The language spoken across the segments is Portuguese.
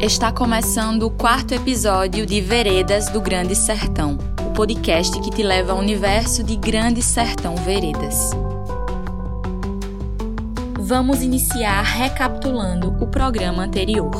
Está começando o quarto episódio de Veredas do Grande Sertão, o podcast que te leva ao universo de Grande Sertão Veredas. Vamos iniciar recapitulando o programa anterior.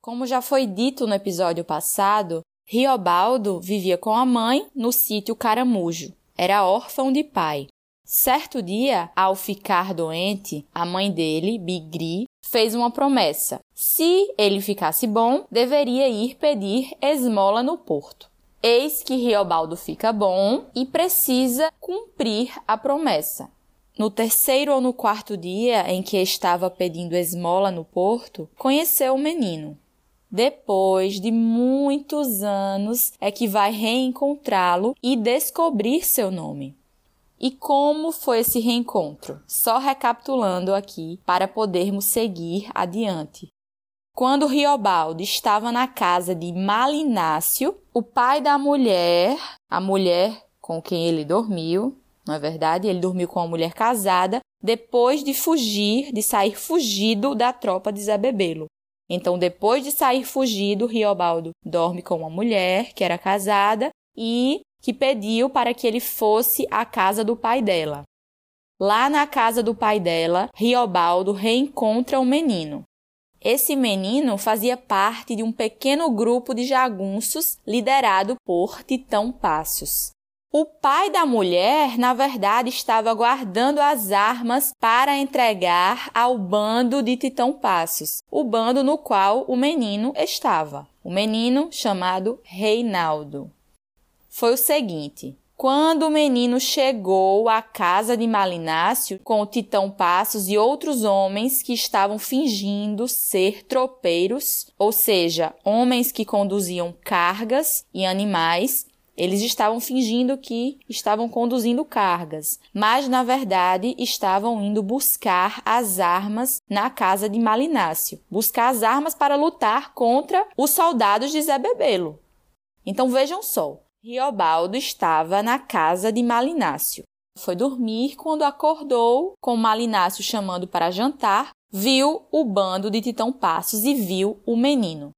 Como já foi dito no episódio passado, Riobaldo vivia com a mãe no sítio Caramujo. Era órfão de pai. Certo dia, ao ficar doente, a mãe dele, Bigri, fez uma promessa. Se ele ficasse bom, deveria ir pedir esmola no porto. Eis que Riobaldo fica bom e precisa cumprir a promessa. No terceiro ou no quarto dia em que estava pedindo esmola no porto, conheceu o menino. Depois de muitos anos é que vai reencontrá-lo e descobrir seu nome. E como foi esse reencontro? Só recapitulando aqui para podermos seguir adiante. Quando Riobaldo estava na casa de Malinácio, o pai da mulher, a mulher com quem ele dormiu, não é verdade? Ele dormiu com uma mulher casada depois de fugir, de sair fugido da tropa de Zebebelo. Então, depois de sair fugido, Riobaldo dorme com uma mulher que era casada e que pediu para que ele fosse à casa do pai dela. Lá na casa do pai dela, Riobaldo reencontra o menino. Esse menino fazia parte de um pequeno grupo de jagunços liderado por Titão Passos. O pai da mulher, na verdade, estava guardando as armas para entregar ao bando de Titão Passos, o bando no qual o menino estava. O menino chamado Reinaldo foi o seguinte: quando o menino chegou à casa de Malinácio com o Titão Passos e outros homens que estavam fingindo ser tropeiros, ou seja, homens que conduziam cargas e animais, eles estavam fingindo que estavam conduzindo cargas, mas na verdade estavam indo buscar as armas na casa de Malinácio, buscar as armas para lutar contra os soldados de Zé Bebelo. Então vejam só, Riobaldo estava na casa de Malinácio. Foi dormir quando acordou, com Malinácio chamando para jantar, viu o bando de Titão Passos e viu o menino.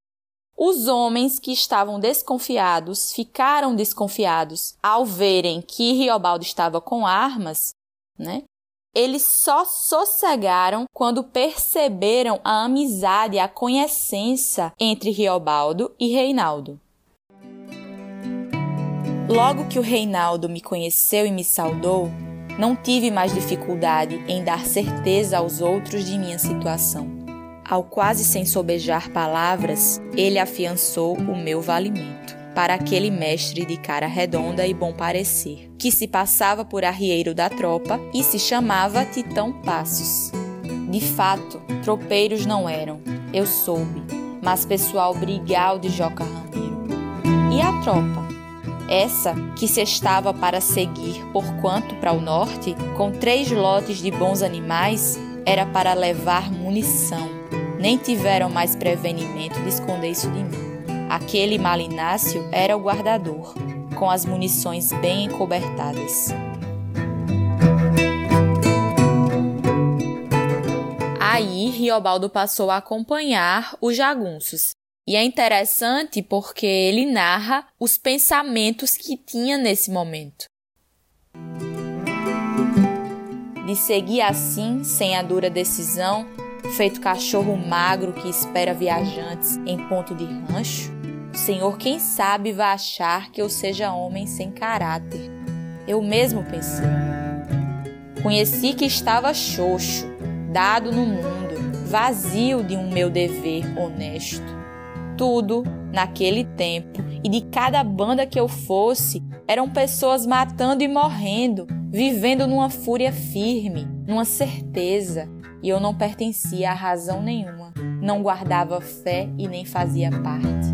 Os homens que estavam desconfiados ficaram desconfiados ao verem que Riobaldo estava com armas, né? Eles só sossegaram quando perceberam a amizade, a conhecência entre Riobaldo e Reinaldo. Logo que o Reinaldo me conheceu e me saudou, não tive mais dificuldade em dar certeza aos outros de minha situação. Ao quase sem sobejar palavras, ele afiançou o meu valimento para aquele mestre de cara redonda e bom parecer, que se passava por arrieiro da tropa e se chamava Titão Passos. De fato, tropeiros não eram, eu soube, mas pessoal brigal de Joca Ramiro. E a tropa? Essa que se estava para seguir por quanto para o norte, com três lotes de bons animais, era para levar munição. Nem tiveram mais prevenimento de esconder isso de mim. Aquele malinácio era o guardador, com as munições bem encobertadas. Aí Riobaldo passou a acompanhar os jagunços, e é interessante porque ele narra os pensamentos que tinha nesse momento. De seguir assim, sem a dura decisão, feito cachorro magro que espera viajantes em ponto de rancho, o Senhor, quem sabe, vai achar que eu seja homem sem caráter. Eu mesmo pensei. Conheci que estava xoxo, dado no mundo, vazio de um meu dever honesto tudo naquele tempo. E de cada banda que eu fosse eram pessoas matando e morrendo, vivendo numa fúria firme, numa certeza, e eu não pertencia a razão nenhuma, não guardava fé e nem fazia parte.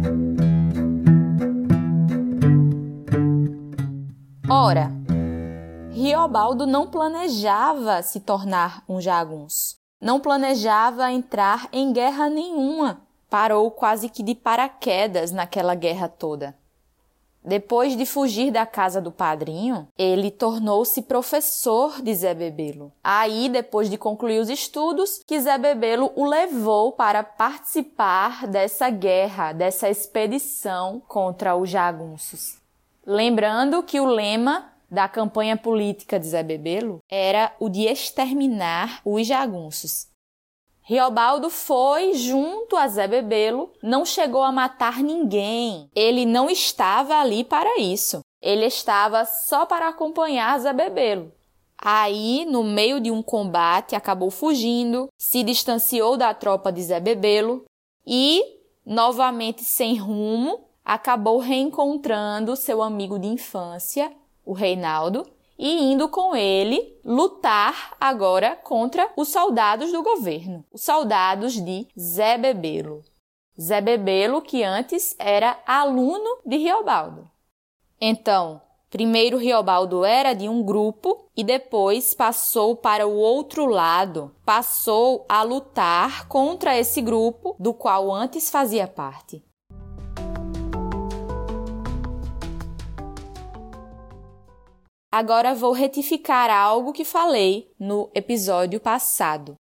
Ora, Riobaldo não planejava se tornar um jagunço, não planejava entrar em guerra nenhuma parou quase que de paraquedas naquela guerra toda. Depois de fugir da casa do padrinho, ele tornou-se professor de Zé Bebelo. Aí, depois de concluir os estudos, que Zé Bebelo o levou para participar dessa guerra, dessa expedição contra os jagunços. Lembrando que o lema da campanha política de Zé Bebelo era o de exterminar os jagunços. Riobaldo foi junto a Zé Bebelo, não chegou a matar ninguém. Ele não estava ali para isso. Ele estava só para acompanhar Zé Bebelo. Aí, no meio de um combate, acabou fugindo, se distanciou da tropa de Zé Bebelo e, novamente sem rumo, acabou reencontrando seu amigo de infância, o Reinaldo, e indo com ele lutar agora contra os soldados do governo, os soldados de Zé Bebelo. Zé Bebelo, que antes era aluno de Riobaldo. Então, primeiro Riobaldo era de um grupo e depois passou para o outro lado, passou a lutar contra esse grupo do qual antes fazia parte. Agora vou retificar algo que falei no episódio passado.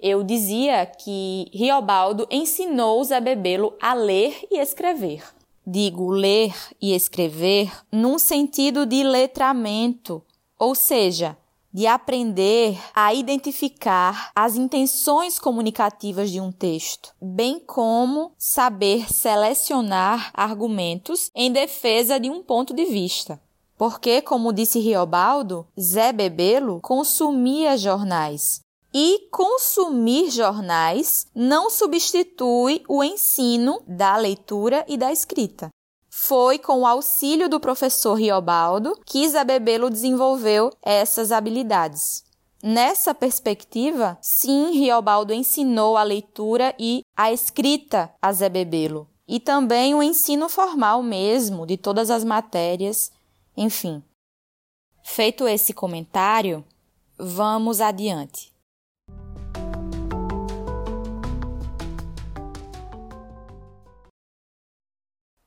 Eu dizia que Riobaldo ensinou Zé Bebelo a ler e escrever. Digo ler e escrever num sentido de letramento, ou seja, de aprender a identificar as intenções comunicativas de um texto, bem como saber selecionar argumentos em defesa de um ponto de vista. Porque, como disse Riobaldo, Zé Bebelo consumia jornais. E consumir jornais não substitui o ensino da leitura e da escrita. Foi com o auxílio do professor Riobaldo que Zé Bebelo desenvolveu essas habilidades. Nessa perspectiva, sim, Riobaldo ensinou a leitura e a escrita a Zé Bebelo, e também o ensino formal mesmo de todas as matérias enfim, feito esse comentário, vamos adiante.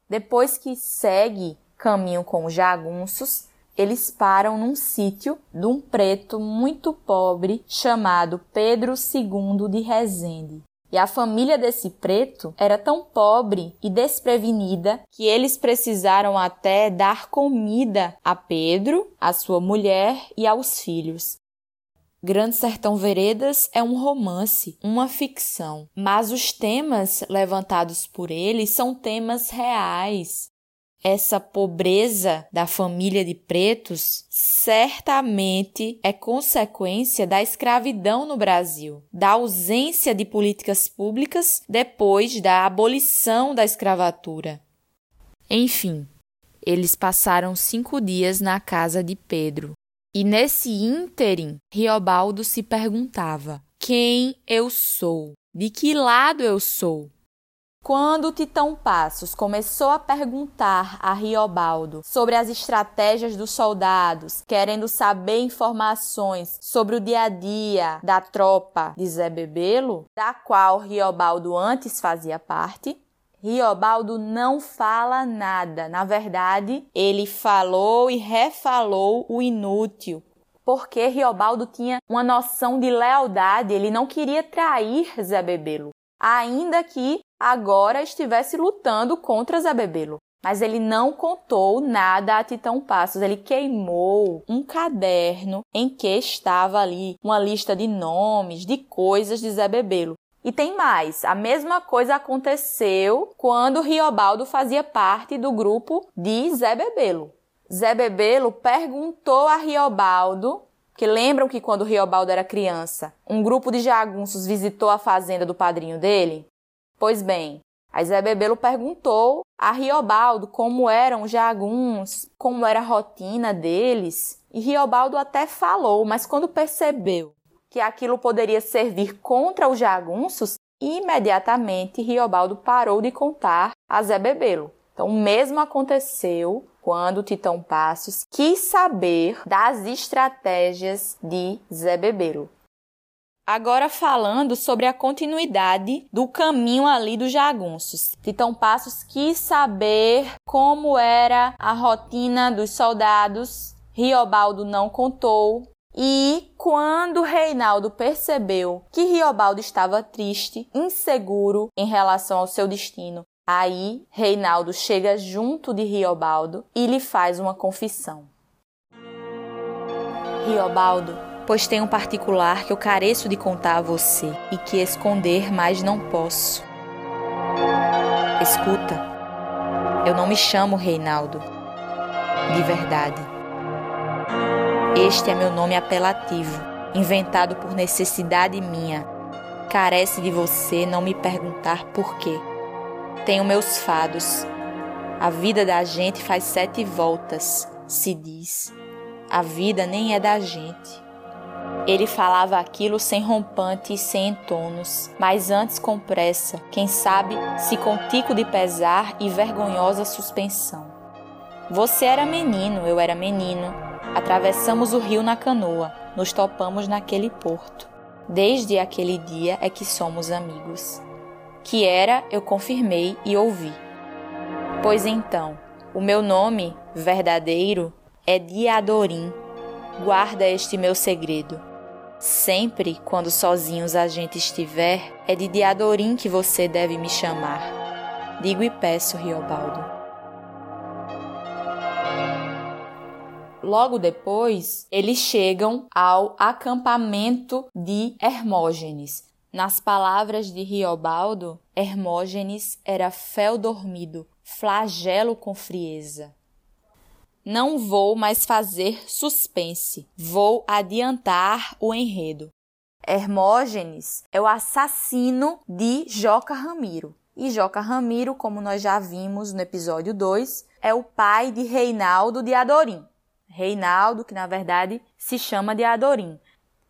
Depois que segue caminho com os jagunços, eles param num sítio de um preto muito pobre chamado Pedro II de Rezende. E a família desse preto era tão pobre e desprevenida que eles precisaram até dar comida a Pedro, a sua mulher e aos filhos. Grande Sertão Veredas é um romance, uma ficção, mas os temas levantados por ele são temas reais, essa pobreza da família de pretos certamente é consequência da escravidão no Brasil, da ausência de políticas públicas depois da abolição da escravatura. Enfim, eles passaram cinco dias na casa de Pedro. E nesse ínterim, Riobaldo se perguntava: quem eu sou? De que lado eu sou? Quando Titão Passos começou a perguntar a Riobaldo sobre as estratégias dos soldados, querendo saber informações sobre o dia a dia da tropa de Zé Bebelo, da qual Riobaldo antes fazia parte, Riobaldo não fala nada. Na verdade, ele falou e refalou o inútil, porque Riobaldo tinha uma noção de lealdade, ele não queria trair Zé Bebelo ainda que agora estivesse lutando contra Zabebelo. Mas ele não contou nada a Titão Passos. Ele queimou um caderno em que estava ali uma lista de nomes, de coisas de Zé Bebelo. E tem mais, a mesma coisa aconteceu quando Riobaldo fazia parte do grupo de Zé Bebelo. Zé Bebelo perguntou a Riobaldo que lembram que quando Riobaldo era criança, um grupo de jagunços visitou a fazenda do padrinho dele? Pois bem, a Zé Bebelo perguntou a Riobaldo como eram os jaguns, como era a rotina deles, e Riobaldo até falou, mas quando percebeu que aquilo poderia servir contra os jagunços, imediatamente Riobaldo parou de contar a Zé Bebelo. Então, o mesmo aconteceu quando Titão Passos quis saber das estratégias de Zé Bebelo. Agora falando sobre a continuidade do caminho ali dos jagunços. Titão Passos quis saber como era a rotina dos soldados. Riobaldo não contou. E quando Reinaldo percebeu que Riobaldo estava triste, inseguro em relação ao seu destino, aí Reinaldo chega junto de Riobaldo e lhe faz uma confissão. Riobaldo, pois tem um particular que eu careço de contar a você e que esconder mais não posso. Escuta, eu não me chamo Reinaldo, de verdade. Este é meu nome apelativo, inventado por necessidade minha. Carece de você não me perguntar por quê. Tenho meus fados. A vida da gente faz sete voltas, se diz. A vida nem é da gente. Ele falava aquilo sem rompante e sem entonos, mas antes com pressa, quem sabe se com tico de pesar e vergonhosa suspensão. Você era menino, eu era menino. Atravessamos o rio na canoa, nos topamos naquele porto. Desde aquele dia é que somos amigos. Que era, eu confirmei e ouvi. Pois então, o meu nome verdadeiro é Diadorim. Guarda este meu segredo. Sempre quando sozinhos a gente estiver, é de Diadorim que você deve me chamar. Digo e peço, Riobaldo. Logo depois, eles chegam ao acampamento de Hermógenes. Nas palavras de Riobaldo, Hermógenes era fel dormido, flagelo com frieza. Não vou mais fazer suspense, vou adiantar o enredo. Hermógenes é o assassino de Joca Ramiro. E Joca Ramiro, como nós já vimos no episódio 2, é o pai de Reinaldo de Adorim. Reinaldo, que na verdade se chama de Adorim.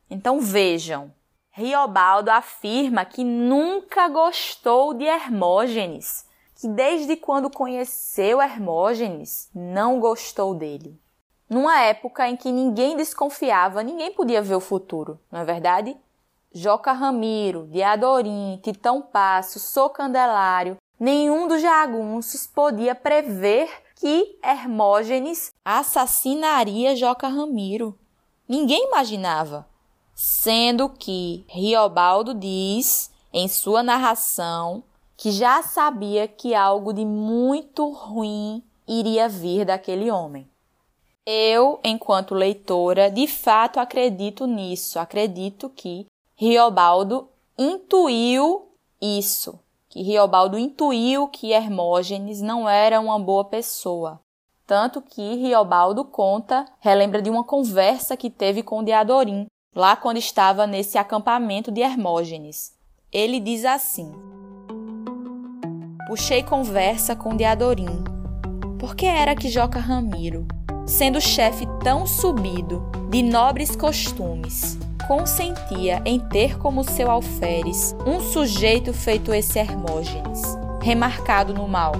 Então vejam, Riobaldo afirma que nunca gostou de Hermógenes que desde quando conheceu Hermógenes não gostou dele. Numa época em que ninguém desconfiava, ninguém podia ver o futuro, não é verdade? Joca Ramiro, Diadorim, Titão Passo, Sou Candelário, nenhum dos jagunços podia prever que Hermógenes assassinaria Joca Ramiro. Ninguém imaginava. Sendo que Riobaldo diz em sua narração que já sabia que algo de muito ruim iria vir daquele homem. Eu, enquanto leitora, de fato acredito nisso, acredito que Riobaldo intuiu isso, que Riobaldo intuiu que Hermógenes não era uma boa pessoa. Tanto que Riobaldo conta, relembra de uma conversa que teve com Diadorim, lá quando estava nesse acampamento de Hermógenes. Ele diz assim: puxei conversa com Diadorim. Por que era que Joca Ramiro, sendo chefe tão subido, de nobres costumes, consentia em ter como seu alferes um sujeito feito esse Hermógenes, remarcado no mal?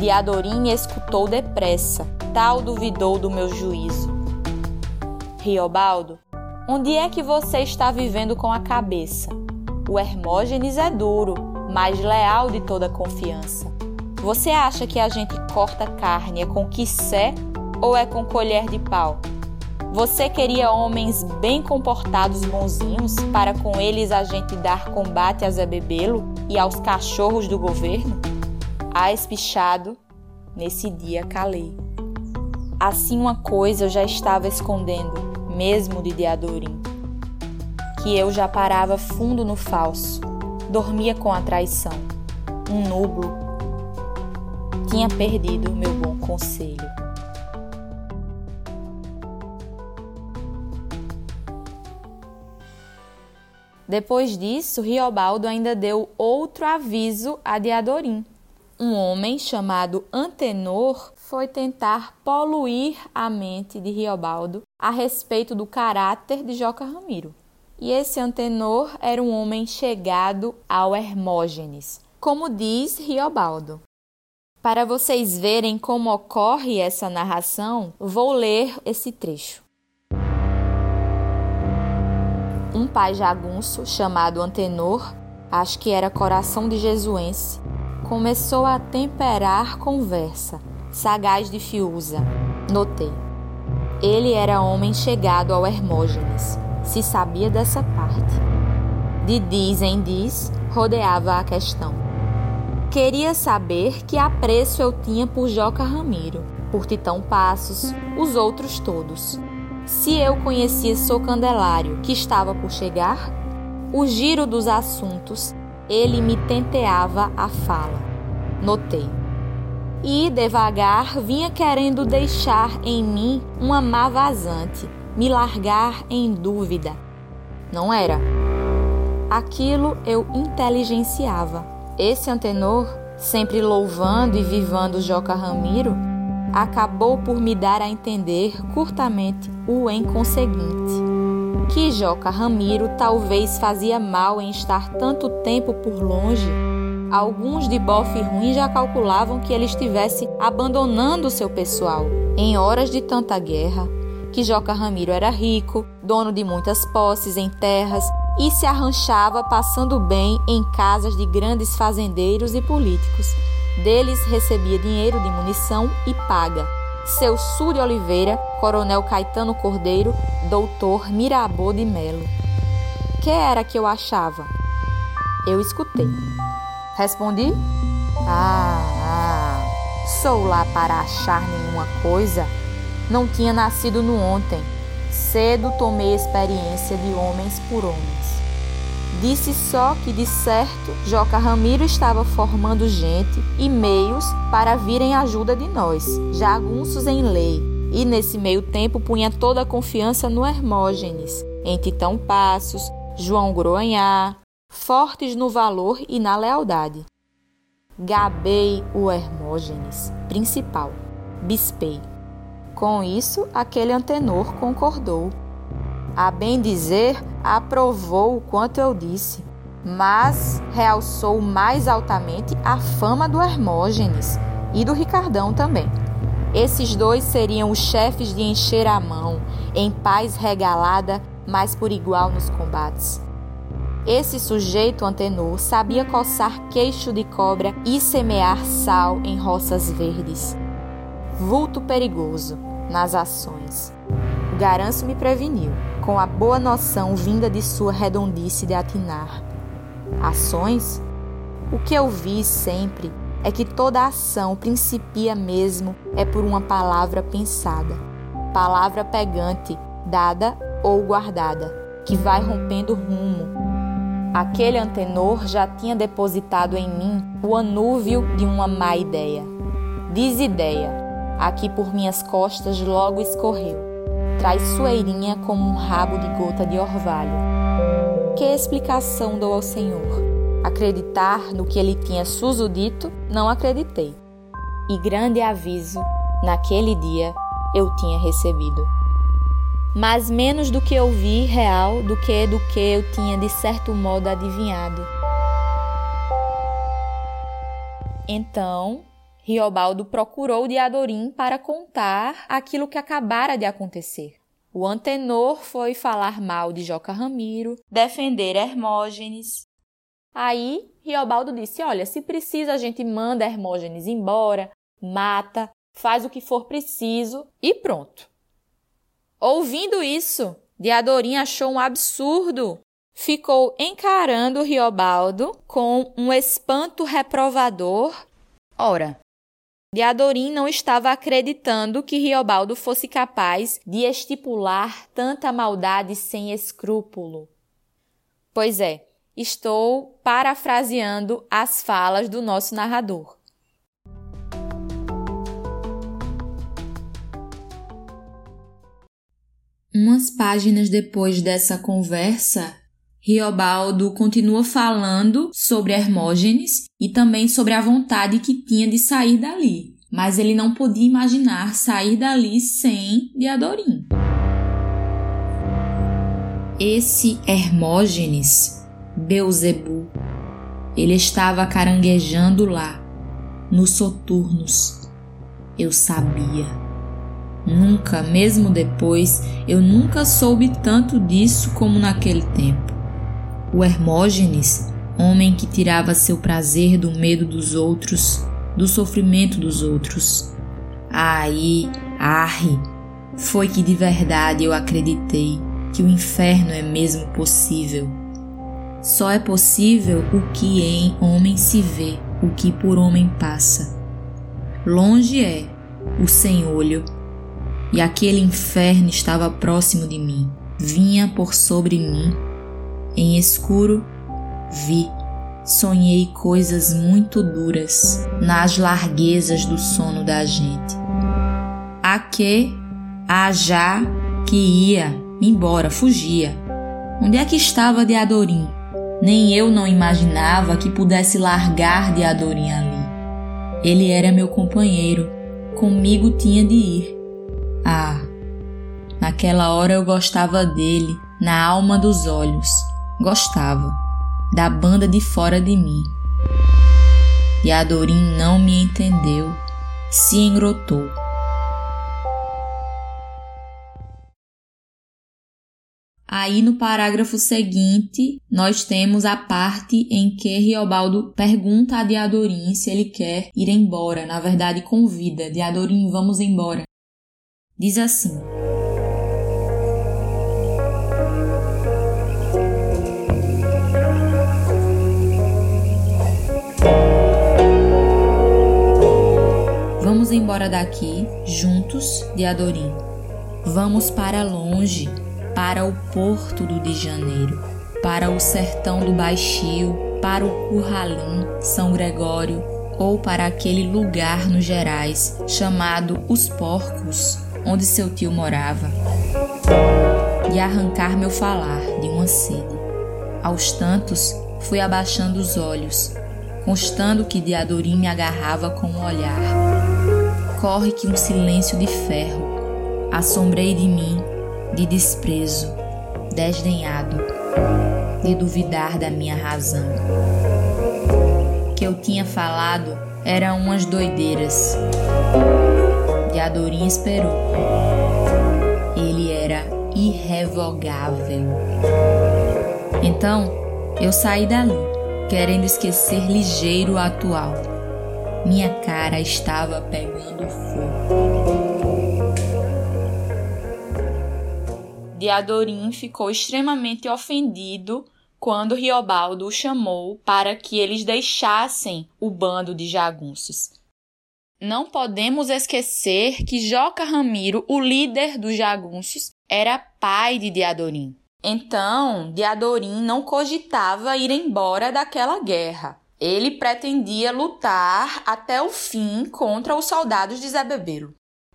Diadorim escutou depressa, tal duvidou do meu juízo. Riobaldo, onde é que você está vivendo com a cabeça? O Hermógenes é duro, mais leal de toda confiança. Você acha que a gente corta carne é com quissé ou é com colher de pau? Você queria homens bem comportados, bonzinhos, para com eles a gente dar combate a Zé Bebelo e aos cachorros do governo? A espichado, nesse dia calei. Assim uma coisa eu já estava escondendo, mesmo de Diadorim, que eu já parava fundo no falso, dormia com a traição. Um nublo tinha perdido meu bom conselho. Depois disso, Riobaldo ainda deu outro aviso a Diadorim. Um homem chamado Antenor foi tentar poluir a mente de Riobaldo a respeito do caráter de Joca Ramiro e esse Antenor era um homem chegado ao Hermógenes, como diz Riobaldo. Para vocês verem como ocorre essa narração, vou ler esse trecho. Um pai jagunço chamado Antenor, acho que era coração de jesuense, começou a temperar conversa, sagaz de Fiuza. Notei. Ele era homem chegado ao Hermógenes, se sabia dessa parte. De diz em diz, rodeava a questão. Queria saber que apreço eu tinha por Joca Ramiro, por Titão Passos, os outros todos. Se eu conhecia Sou Candelário, que estava por chegar, o giro dos assuntos, ele me tenteava a fala. Notei. E devagar vinha querendo deixar em mim uma má vazante, me largar em dúvida. Não era. Aquilo eu inteligenciava. Esse antenor, sempre louvando e vivando Joca Ramiro, acabou por me dar a entender curtamente o inconseguinte. Que Joca Ramiro talvez fazia mal em estar tanto tempo por longe. Alguns de bofe ruim já calculavam que ele estivesse abandonando seu pessoal em horas de tanta guerra. Que Joca Ramiro era rico, dono de muitas posses em terras e se arranchava passando bem em casas de grandes fazendeiros e políticos deles recebia dinheiro de munição e paga. Seu Súrio Oliveira, Coronel Caetano Cordeiro, Doutor Mirabô de Melo. Que era que eu achava? Eu escutei. Respondi: ah, ah, sou lá para achar nenhuma coisa. Não tinha nascido no ontem. Cedo tomei experiência de homens por homens. Disse só que, de certo, Joca Ramiro estava formando gente e meios para virem ajuda de nós, jagunços em lei, e nesse meio tempo punha toda a confiança no Hermógenes, em Titão Passos, João Groanhá, fortes no valor e na lealdade. Gabei o Hermógenes, principal, bispei. Com isso, aquele antenor concordou a bem dizer, aprovou o quanto eu disse, mas realçou mais altamente a fama do Hermógenes e do Ricardão também. Esses dois seriam os chefes de encher a mão, em paz regalada, mas por igual nos combates. Esse sujeito antenor sabia coçar queixo de cobra e semear sal em roças verdes. Vulto perigoso nas ações. O garanço me preveniu com a boa noção vinda de sua redondice de atinar. Ações? O que eu vi sempre é que toda ação principia mesmo é por uma palavra pensada, palavra pegante, dada ou guardada, que vai rompendo rumo. Aquele antenor já tinha depositado em mim o anúvio de uma má ideia. Desideia, aqui por minhas costas logo escorreu traiçoeirinha como um rabo de gota de orvalho. Que explicação dou ao Senhor? Acreditar no que ele tinha susudito, não acreditei. E grande aviso, naquele dia, eu tinha recebido. Mas menos do que ouvi real do que do que eu tinha de certo modo adivinhado. Então, Riobaldo procurou Diadorim para contar aquilo que acabara de acontecer. O antenor foi falar mal de Joca Ramiro, defender Hermógenes. Aí Riobaldo disse: Olha, se precisa, a gente manda Hermógenes embora, mata, faz o que for preciso e pronto. Ouvindo isso, Diadorim achou um absurdo. Ficou encarando Riobaldo com um espanto reprovador. Ora, Diadorim não estava acreditando que Riobaldo fosse capaz de estipular tanta maldade sem escrúpulo. Pois é, estou parafraseando as falas do nosso narrador. Umas páginas depois dessa conversa, Riobaldo continua falando sobre Hermógenes e também sobre a vontade que tinha de sair dali, mas ele não podia imaginar sair dali sem Diadorim. Esse Hermógenes, Beuzebu, ele estava caranguejando lá, nos soturnos. Eu sabia. Nunca, mesmo depois, eu nunca soube tanto disso como naquele tempo. O Hermógenes, homem que tirava seu prazer do medo dos outros, do sofrimento dos outros. Aí, arre, foi que de verdade eu acreditei que o inferno é mesmo possível. Só é possível o que em homem se vê, o que por homem passa. Longe é o sem olho e aquele inferno estava próximo de mim, vinha por sobre mim. Em escuro, vi, sonhei coisas muito duras nas larguezas do sono da gente. A que, a já que ia embora, fugia. Onde é que estava Deadorim? Nem eu não imaginava que pudesse largar Deadorim ali. Ele era meu companheiro, comigo tinha de ir ah, naquela hora eu gostava dele, na alma dos olhos. Gostava. Da banda de fora de mim. E a Dorim não me entendeu, se engrotou. Aí no parágrafo seguinte, nós temos a parte em que Riobaldo pergunta a Diadorim se ele quer ir embora, na verdade convida, Diadorim, vamos embora diz assim: Vamos embora daqui, juntos, de Adorim. Vamos para longe, para o porto do de Janeiro, para o sertão do Baixio, para o Curralim, São Gregório, ou para aquele lugar nos Gerais chamado Os Porcos, onde seu tio morava, e arrancar meu falar de uma sede. Aos tantos, fui abaixando os olhos, constando que Diadorim me agarrava com o um olhar. Corre que um silêncio de ferro, assombrei de mim, de desprezo, desdenhado, de duvidar da minha razão. Que eu tinha falado eram umas doideiras e a Dorinha esperou. Ele era irrevogável. Então, eu saí dali, querendo esquecer ligeiro o atual. Minha cara estava pegando fogo. Diadorim ficou extremamente ofendido quando Riobaldo o chamou para que eles deixassem o bando de jagunços. Não podemos esquecer que Joca Ramiro, o líder dos jagunços, era pai de Diadorim. Então, Diadorim não cogitava ir embora daquela guerra. Ele pretendia lutar até o fim contra os soldados de Zebebelo.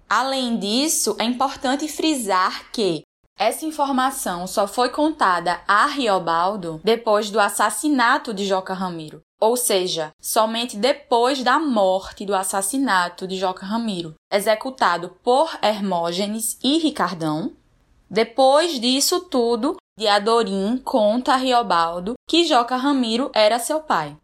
Além disso, é importante frisar que essa informação só foi contada a Riobaldo depois do assassinato de Joca Ramiro, ou seja, somente depois da morte do assassinato de Joca Ramiro, executado por Hermógenes e Ricardão. Depois disso tudo, Diadorim conta a Riobaldo que Joca Ramiro era seu pai.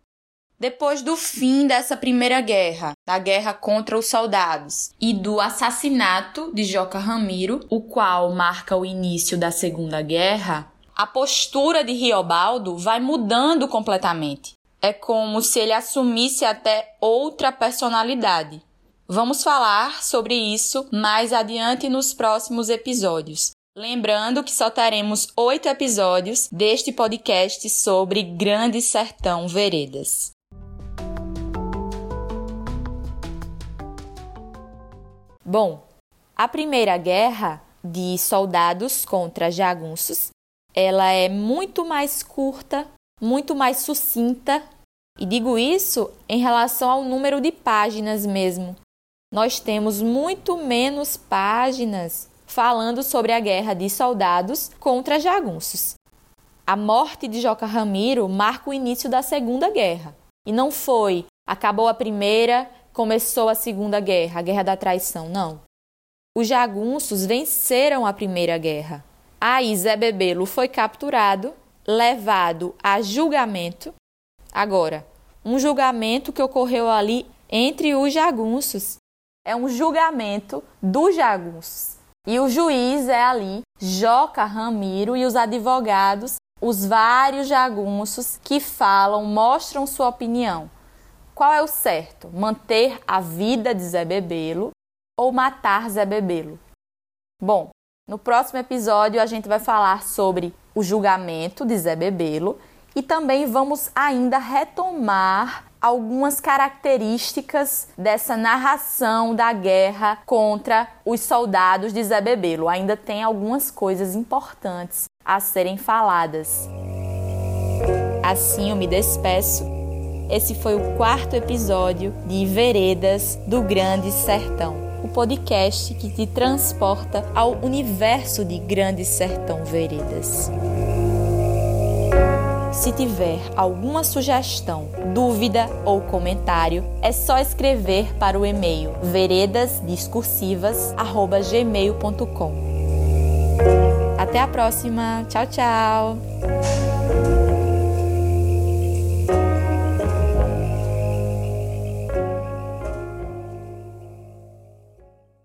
Depois do fim dessa primeira guerra, da guerra contra os soldados, e do assassinato de Joca Ramiro, o qual marca o início da Segunda Guerra, a postura de Riobaldo vai mudando completamente. É como se ele assumisse até outra personalidade. Vamos falar sobre isso mais adiante nos próximos episódios. Lembrando que só teremos oito episódios deste podcast sobre Grande Sertão Veredas. Bom, a Primeira Guerra de soldados contra jagunços, ela é muito mais curta, muito mais sucinta, e digo isso em relação ao número de páginas mesmo. Nós temos muito menos páginas falando sobre a guerra de soldados contra jagunços. A morte de Joca Ramiro marca o início da Segunda Guerra. E não foi, acabou a primeira, começou a Segunda Guerra, a Guerra da Traição, não. Os jagunços venceram a Primeira Guerra. Aí Zé Bebelo foi capturado, levado a julgamento. Agora, um julgamento que ocorreu ali entre os jagunços. é um julgamento dos jagunços. E o juiz é ali Joca Ramiro e os advogados, os vários jagunços que falam, mostram sua opinião. Qual é o certo? Manter a vida de Zé Bebelo ou matar Zé Bebelo? Bom, no próximo episódio a gente vai falar sobre o julgamento de Zé Bebelo e também vamos ainda retomar algumas características dessa narração da guerra contra os soldados de Zé Bebelo. Ainda tem algumas coisas importantes a serem faladas. Assim eu me despeço. Esse foi o quarto episódio de Veredas do Grande Sertão, o podcast que te transporta ao universo de Grande Sertão Veredas. Se tiver alguma sugestão, dúvida ou comentário, é só escrever para o e-mail veredasdiscursivas@gmail.com. Até a próxima. Tchau, tchau.